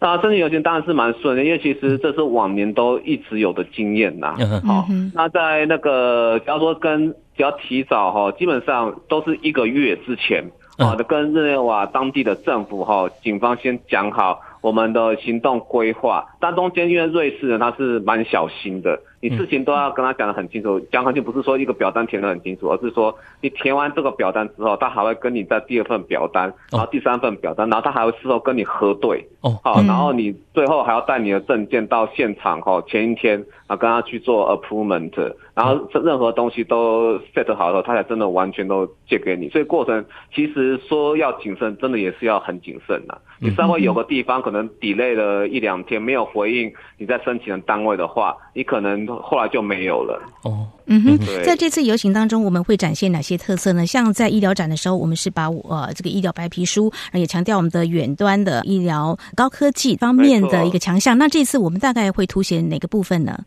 那申请游行当然是蛮顺的，因为其实这是往年都一直有的经验呐。好，那在那个，假如说跟只要提早哈，基本上都是一个月之前啊，的跟日内瓦当地的政府哈，警方先讲好。我们的行动规划，但中间因为瑞士人他是蛮小心的，你事情都要跟他讲得很清楚，讲很清楚，不是说一个表单填得很清楚，而是说你填完这个表单之后，他还会跟你在第二份表单，然后第三份表单，然后他还会事后跟你核对，哦，好，然后你最后还要带你的证件到现场，哈，前一天啊跟他去做 approval，然后任何东西都 set 好了，他才真的完全都借给你，所以过程其实说要谨慎，真的也是要很谨慎的，你稍微有个地方。可能 delay 了一两天没有回应你在申请的单位的话，你可能后来就没有了。哦，嗯哼，在这次游行当中，我们会展现哪些特色呢？像在医疗展的时候，我们是把呃这个医疗白皮书，也强调我们的远端的医疗高科技方面的一个强项。那这次我们大概会凸显哪个部分呢？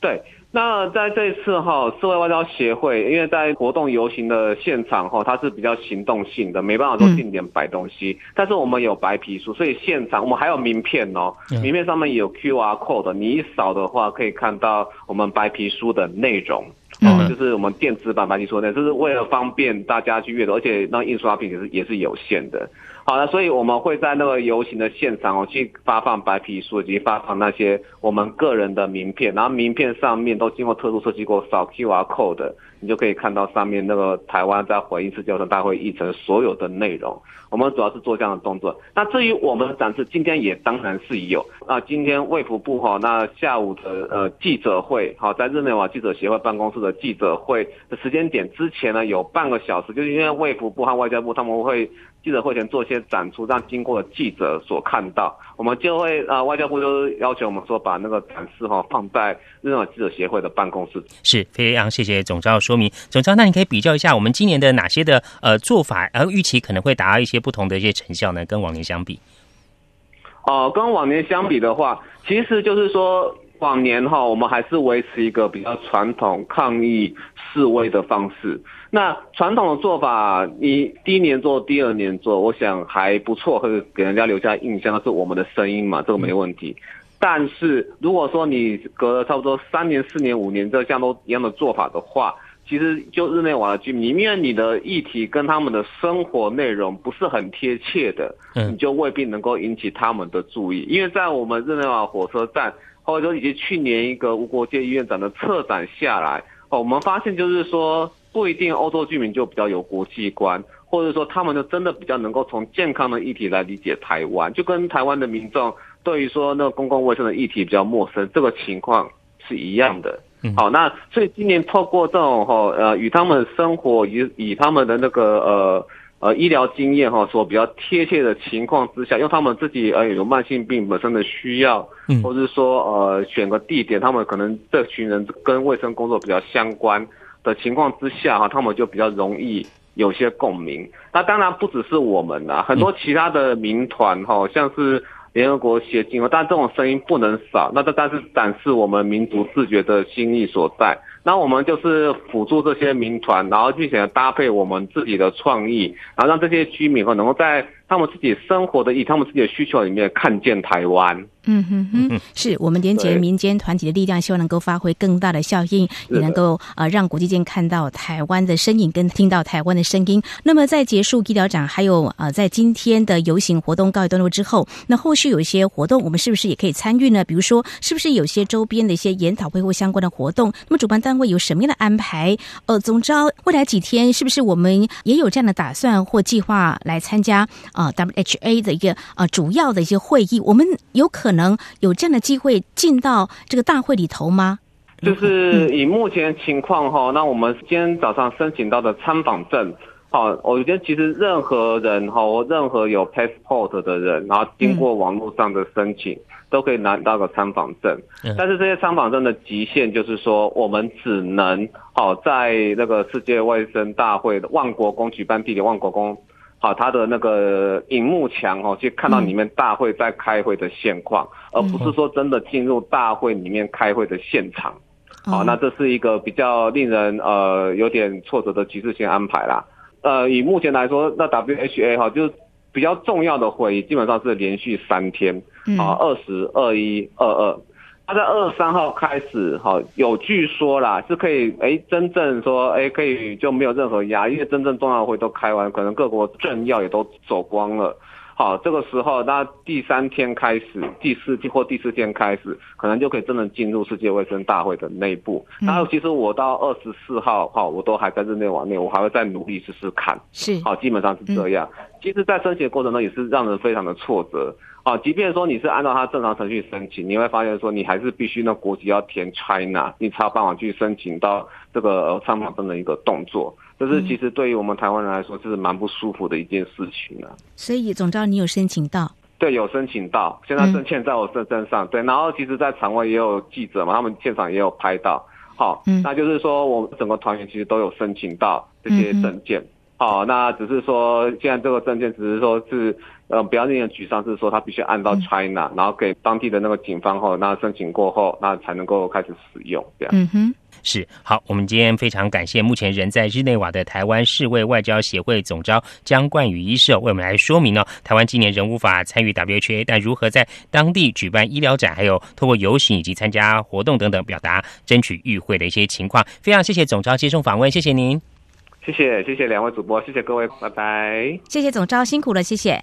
对，那在这一次哈，社会外交协会，因为在活动游行的现场哈，它是比较行动性的，没办法说定点摆东西。但是我们有白皮书，所以现场我们还有名片哦，名片上面有 QR code，你一扫的话可以看到我们白皮书的内容。哦，就是我们电子版白皮书呢，就是为了方便大家去阅读，而且那印刷品也是也是有限的。好的，所以我们会在那个游行的现场哦，去发放白皮书以及发放那些我们个人的名片，然后名片上面都经过特殊设计过扫 QR code，你就可以看到上面那个台湾在回应世界大会议程所有的内容。我们主要是做这样的动作。那至于我们的展示，今天也当然是有。那今天卫福部哈，那下午的呃记者会，好，在日内瓦记者协会办公室的记者会的时间点之前呢，有半个小时，就是因为卫福部和外交部他们会。记者会前做一些展出，让经过的记者所看到，我们就会呃，外交部就要求我们说，把那个展示哈放在日本记者协会的办公室。是非常谢谢总召说明。总召，那你可以比较一下我们今年的哪些的呃做法，而预期可能会达到一些不同的一些成效呢？跟往年相比？哦，跟往年相比的话，其实就是说。往年哈，我们还是维持一个比较传统抗议示威的方式。那传统的做法，你第一年做，第二年做，我想还不错，会给人家留下印象是我们的声音嘛，这个没问题。但是如果说你隔了差不多三年、四年、五年这样都一样的做法的话，其实就日内瓦的居民，因为你的议题跟他们的生活内容不是很贴切的，你就未必能够引起他们的注意。因为在我们日内瓦火车站。或者说，以及去年一个无国界医院展的策展下来，哦，我们发现就是说，不一定欧洲居民就比较有国际观，或者说他们就真的比较能够从健康的议题来理解台湾，就跟台湾的民众对于说那个公共卫生的议题比较陌生，这个情况是一样的。好，那所以今年透过这种哈呃与他们生活与以他们的那个呃。呃，医疗经验哈，所比较贴切的情况之下，因为他们自己呃有慢性病本身的需要，嗯，或者是说呃选个地点，他们可能这群人跟卫生工作比较相关的情况之下哈，他们就比较容易有些共鸣。那当然不只是我们呐，很多其他的民团哈，像是联合国协进，但这种声音不能少。那这但是展示我们民族自觉的心意所在。那我们就是辅助这些民团，然后并且搭配我们自己的创意，然后让这些居民和能够在他们自己生活的以他们自己的需求里面看见台湾。嗯哼哼，是我们连接民间团体的力量，希望能够发挥更大的效应，也能够呃让国际间看到台湾的身影，跟听到台湾的声音。那么在结束医疗展，还有呃在今天的游行活动告一段落之后，那后续有一些活动，我们是不是也可以参与呢？比如说，是不是有些周边的一些研讨会或相关的活动？那么主办单位有什么样的安排？呃，总之未来几天是不是我们也有这样的打算或计划来参加啊 WHA 的一个呃主要的一些会议？我们有可能。能有这样的机会进到这个大会里头吗？就是以目前情况哈，那我们今天早上申请到的参访证，好，我觉得其实任何人哈，任何有 passport 的人，然后经过网络上的申请，都可以拿到个参访证。但是这些参访证的极限就是说，我们只能好在那个世界卫生大会的万国宫举办地点万国宫。好，他的那个荧幕墙哦，去看到里面大会在开会的现况，而不是说真的进入大会里面开会的现场。好，那这是一个比较令人呃有点挫折的局势性安排啦。呃，以目前来说，那 WHA 哈就是比较重要的会议，基本上是连续三天，啊，二十二一二二。他在二十三号开始，哈，有据说啦，是可以，哎，真正说，哎，可以就没有任何压，因为真正重要会都开完，可能各国政要也都走光了，好，这个时候，那第三天开始，第四天或第四天开始，可能就可以真的进入世界卫生大会的内部。然后，其实我到二十四号，哈，我都还在日内瓦内，我还会再努力试试看，是，好，基本上是这样。其实，在申请的过程中也是让人非常的挫折。啊，即便说你是按照他正常程序申请，你会发现说你还是必须那国籍要填 China，你才有办法去申请到这个参访证的一个动作。这是其实对于我们台湾人来说，是蛮不舒服的一件事情啊。所以总招你有申请到？对，有申请到，现在证件在我身身上。对，然后其实，在场外也有记者嘛，他们现场也有拍到。好，那就是说我们整个团员其实都有申请到这些证件。好，那只是说现在这个证件只是说是。呃，不要令人沮丧是说，他必须按照 China，然后给当地的那个警方后，那申请过后，那才能够开始使用这样。嗯哼，是好。我们今天非常感谢目前人在日内瓦的台湾世卫外交协会总召江冠宇医师为我们来说明呢，台湾今年仍无法参与 WHA，但如何在当地举办医疗展，还有透过游行以及参加活动等等，表达争取与会的一些情况。非常谢谢总召接受访问，谢谢您。谢谢谢谢两位主播，谢谢各位，拜拜。谢谢总召，辛苦了，谢谢。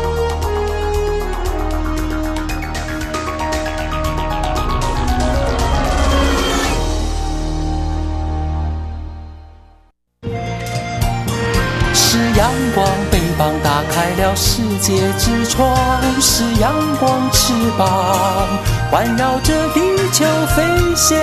阳光，翅膀打开了世界之窗；是阳光，翅膀环绕着地球飞翔。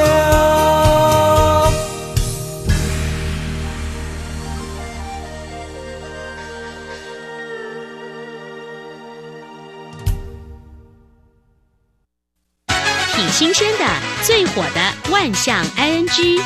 挺新鲜的，最火的万象 ING。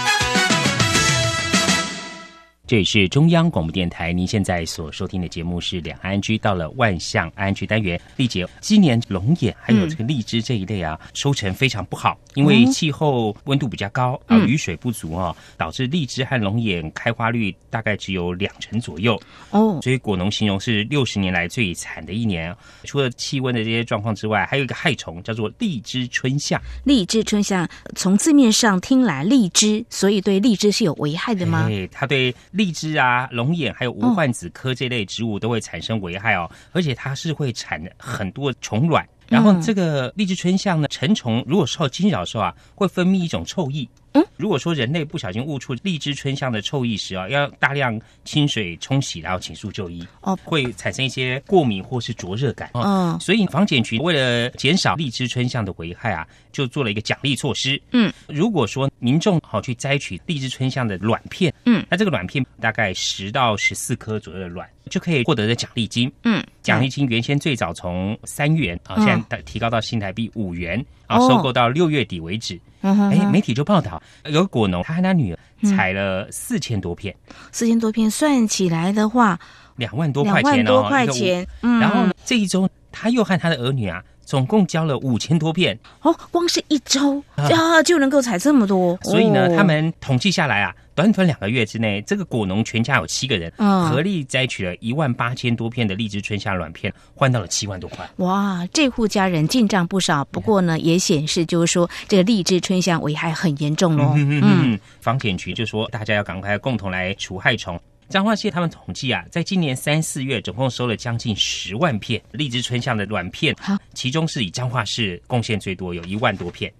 这里是中央广播电台，您现在所收听的节目是两岸居到了万象安居单元。丽姐，今年龙眼还有这个荔枝这一类啊，收成非常不好，因为气候温度比较高啊，雨水不足啊，导致荔枝和龙眼开花率大概只有两成左右哦。所以果农形容是六十年来最惨的一年。除了气温的这些状况之外，还有一个害虫叫做荔枝春夏。荔枝春夏从字面上听来，荔枝，所以对荔枝是有危害的吗？对，它对。荔枝啊、龙眼还有无患子科这类植物都会产生危害哦，而且它是会产很多虫卵。然后这个荔枝春象呢，成虫如果受惊扰的时候啊，会分泌一种臭液。嗯，如果说人类不小心误触荔枝春象的臭意时啊，要大量清水冲洗，然后请速就医。哦，会产生一些过敏或是灼热感。嗯，所以防检局为了减少荔枝春象的危害啊，就做了一个奖励措施。嗯，如果说民众好去摘取荔枝春象的卵片，嗯，那这个卵片大概十到十四颗左右的卵。就可以获得的奖励金，嗯，奖励金原先最早从三元啊，现在提高到新台币五元，啊，收购到六月底为止。哎，媒体就报道有果农，他和他女儿采了四千多片，四千多片算起来的话，两万多块钱哦，两万块钱。然后呢，这一周他又和他的儿女啊，总共交了五千多片。哦，光是一周啊就能够采这么多，所以呢，他们统计下来啊。短短两个月之内，这个果农全家有七个人，合力摘取了一万八千多片的荔枝春夏卵片，换到了七万多块。哇，这户家人进账不少。不过呢，也显示就是说，这个荔枝春夏危害很严重哦。嗯，房检局就说，大家要赶快共同来除害虫。彰化县他们统计啊，在今年三四月，总共收了将近十万片荔枝春象的卵片，好，其中是以彰化市贡献最多，有一万多片。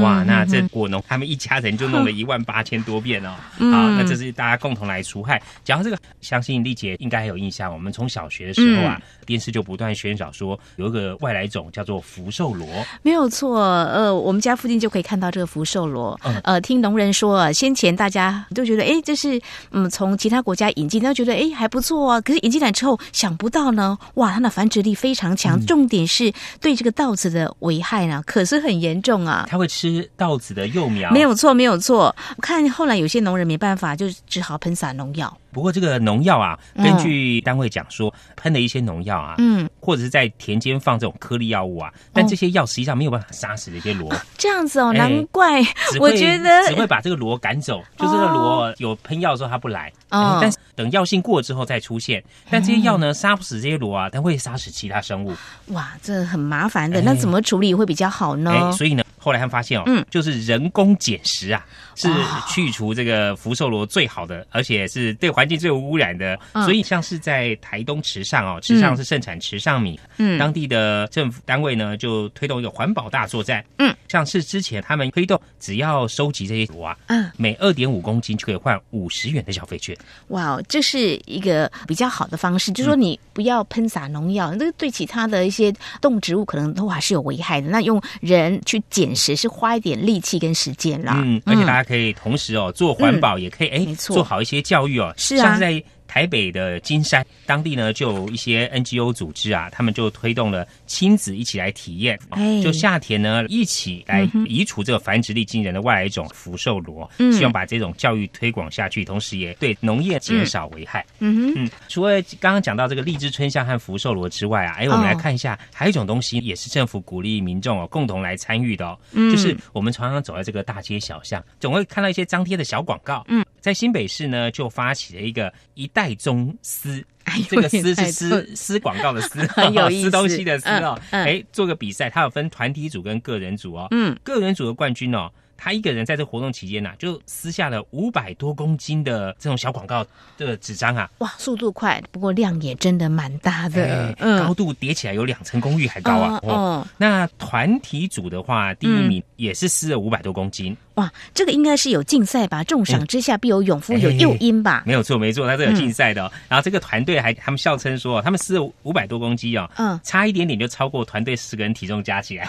哇，那这果农他们一家人就弄了 一万八千多遍哦。好，那这是大家共同来除害。讲到这个，相信丽姐应该还有印象。我们从小学的时候啊，电视就不断宣传说有一个外来种叫做福寿螺。没有错，呃，我们家附近就可以看到这个福寿螺。呃，听农人说，先前大家都觉得，哎，这是嗯从其他国家引进，都觉得哎还不错啊。可是引进来之后，想不到呢，哇，它的繁殖力非常强，重点是对这个稻子的危害呢，可是很严重啊。它会会吃稻子的幼苗。没有错，没有错。我看后来有些农人没办法，就只好喷洒农药。不过这个农药啊，嗯根据单位讲说，喷了一些农药啊，嗯，或者是在田间放这种颗粒药物啊，但这些药实际上没有办法杀死这些螺。这样子哦，哎难怪我觉得只会把这个螺赶走，就这个螺有喷药的时候它不来，哦哎但是等药性过了之后再出现，但这些药呢杀不死这些螺啊，但会杀死其他生物。哇，这很麻烦的。哎那怎么处理会比较好呢？哎，所以呢，后来他们发现哦，嗯就是人工捡食啊，是去除这个福寿螺最好的，而且是对环境最无污染的。嗯所以像是在台东池上哦，池上是盛产池上米，嗯当地的政府单位呢就推动一个环保大作战，嗯，像是之前他们推动只要收集这些螺啊，嗯，每二点五公斤就可以换五十元的消费券。哇，这是一个比较好的方式，嗯就是说你不要喷洒农药，那个对其他的一些动植物可能都还是有危害的。那用人去捡食是花一点力气跟时间啦。嗯，而且大家可以同时哦做环保，也可以哎、错做好一些教育哦。是啊。像是在台北的金山当地呢，就有一些 NGO 组织啊，他们就推动了亲子一起来体验，哦哎。就夏天呢一起来移除这个繁殖力惊人的外来种福寿螺，嗯。希望把这种教育推广下去，同时也对农业减少危害。嗯。哼，嗯，除了刚刚讲到这个荔枝春香和福寿螺之外啊，哎，我们来哦看一下，还有一种东西也是政府鼓励民众哦共同来参与的哦，嗯。就是我们常常走在这个大街小巷，总会看到一些张贴的小广告。嗯，在新北市呢，就发起了一个一代宗丝。呦这个丝一代是宗撕撕广告的撕，很有意思撕东西的撕哦。哎，做个比赛，它有分团体组跟个人组哦。嗯，个人组的冠军哦，他一个人在这活动期间呐、就撕下了五百多公斤的这种小广告的纸张啊。哇，速度快，不过量也真的蛮大的哎。高度叠起来有两层公寓还高啊！嗯嗯那团体组的话，第一名也是撕了五百多公斤，哇，这个应该是有竞赛吧？重赏之下必有勇夫，有哎诱因吧？没有错，没错，他是有嗯竞赛的、哦。然后这个团队还他们笑称说，他们撕了五百多公斤哦，嗯差一点点就超过团队十个人体重加起来。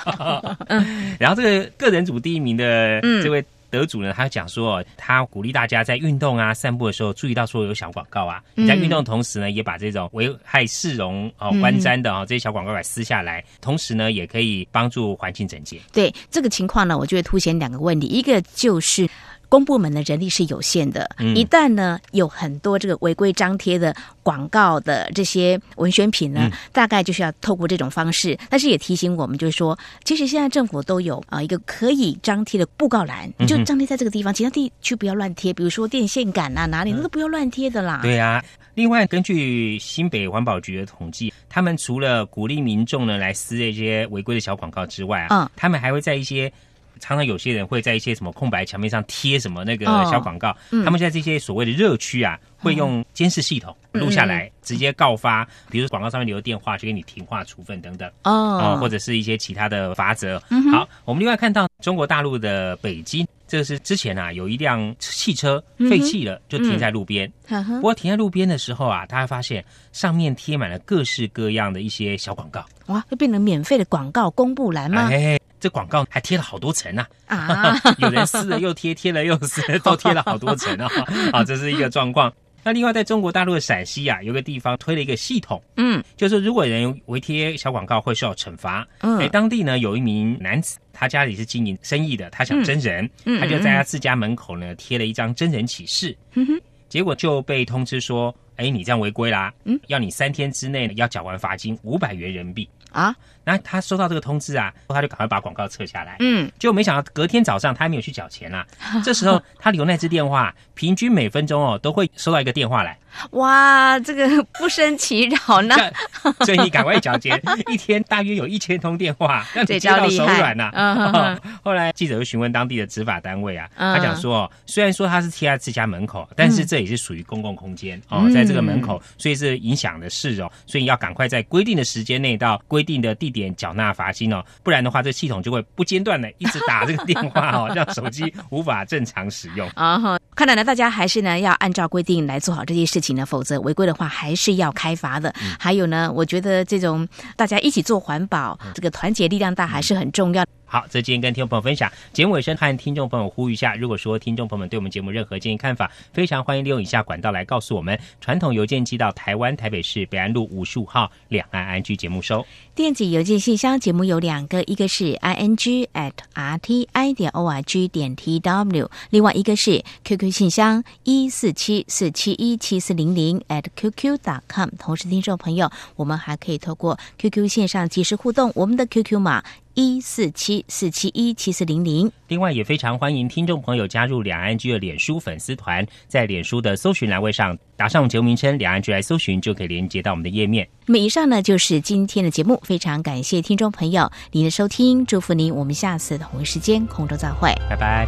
然后这个个人组第一名的嗯这位。得主呢，他讲说，他鼓励大家在运动啊、散步的时候，注意到说有小广告啊。嗯你在运动的同时呢，也把这种危害市容哦、嗯观瞻的哦这些小广告给撕下来，同时呢，也可以帮助环境整洁。对这个情况呢，我就会凸显两个问题，一个就是。公部门的人力是有限的，嗯一旦呢有很多这个违规张贴的广告的这些文宣品呢，嗯大概就是要透过这种方式。但是也提醒我们，就是说，其实现在政府都有啊、呃一个可以张贴的布告栏，你就张贴在这个地方，其他地区不要乱贴，比如说电线杆啊哪里，那都不要乱贴的啦。对啊，另外根据新北环保局的统计，他们除了鼓励民众呢来撕这些违规的小广告之外啊，嗯他们还会在一些。常常有些人会在一些什么空白墙面上贴什么那个哦小广告，嗯他们在这些所谓的热区啊，会用监视系统录下来，直接告发，比如广告上面留电话，就给你停话处分等等。哦哦，或者是一些其他的罚则。嗯好，我们另外看到中国大陆的北京，这个是之前啊有一辆汽车废弃了，就停在路边。不过停在路边的时候啊，大家发现上面贴满了各式各样的一些小广告。哇，会变成免费的广告公布栏吗？哎，这广告还贴了好多层啊！啊 有人撕了又贴，贴了又撕，都贴了好多层啊！啊，这是一个状况。那另外，在中国大陆的陕西啊，有个地方推了一个系统，嗯，就是如果有人违贴小广告会受到惩罚。嗯哎，当地呢有一名男子，他家里是经营生意的，他想真人，他就在他自家门口呢贴了一张真人启事，结果就被通知说，哎，你这样违规啦，嗯，要你三天之内要缴完罚金五百元人民币。啊，那他收到这个通知啊，他就赶快把广告撤下来。嗯，结果没想到隔天早上他还没有去缴钱啦、这时候他留那只电话，平均每分钟哦都会收到一个电话来，哇，这个不胜其扰呢。所以你赶快缴钱，一天大约有一千通电话，让你接到手软呐、后来记者又询问当地的执法单位啊，嗯他讲说，哦虽然说他是贴在自家门口，但是这也是属于公共空间、哦，嗯。在这个门口，所以是影响的市容，所以要赶快在规定的时间内到规定的地点缴纳罚金哦，不然的话，这系统就会不间断的一直打这个电话哦，让手机无法正常使用。啊哈，看来呢，大家还是呢要按照规定来做好这些事情呢，否则违规的话还是要开罚的。还有呢，我觉得这种大家一起做环保，这个团结力量大还是很重要。好，这今天跟听众朋友分享节目尾声，和听众朋友呼吁一下，如果说听众朋友们对我们节目任何建议看法，非常欢迎利用以下管道来告诉我们：传统邮件寄到台湾台北市北安路五十五号两岸安居节目收；电子邮件信箱节目有两个，一个是 i n g at r t i 点 o r g 点 t w，另外一个是 QQ 信箱一四七四七一七四零零 at qq dot com。同时，听众朋友，我们还可以透过 QQ 线上及时互动，我们的 QQ 码。一四七四七一七四零零。另外，也非常欢迎听众朋友加入两岸居的脸书粉丝团，在脸书的搜寻栏位上打上节目名称“两岸居”来搜寻，就可以连接到我们的页面。那么，以上呢就是今天的节目，非常感谢听众朋友您的收听，祝福您，我们下次同一时间空中再会，拜拜。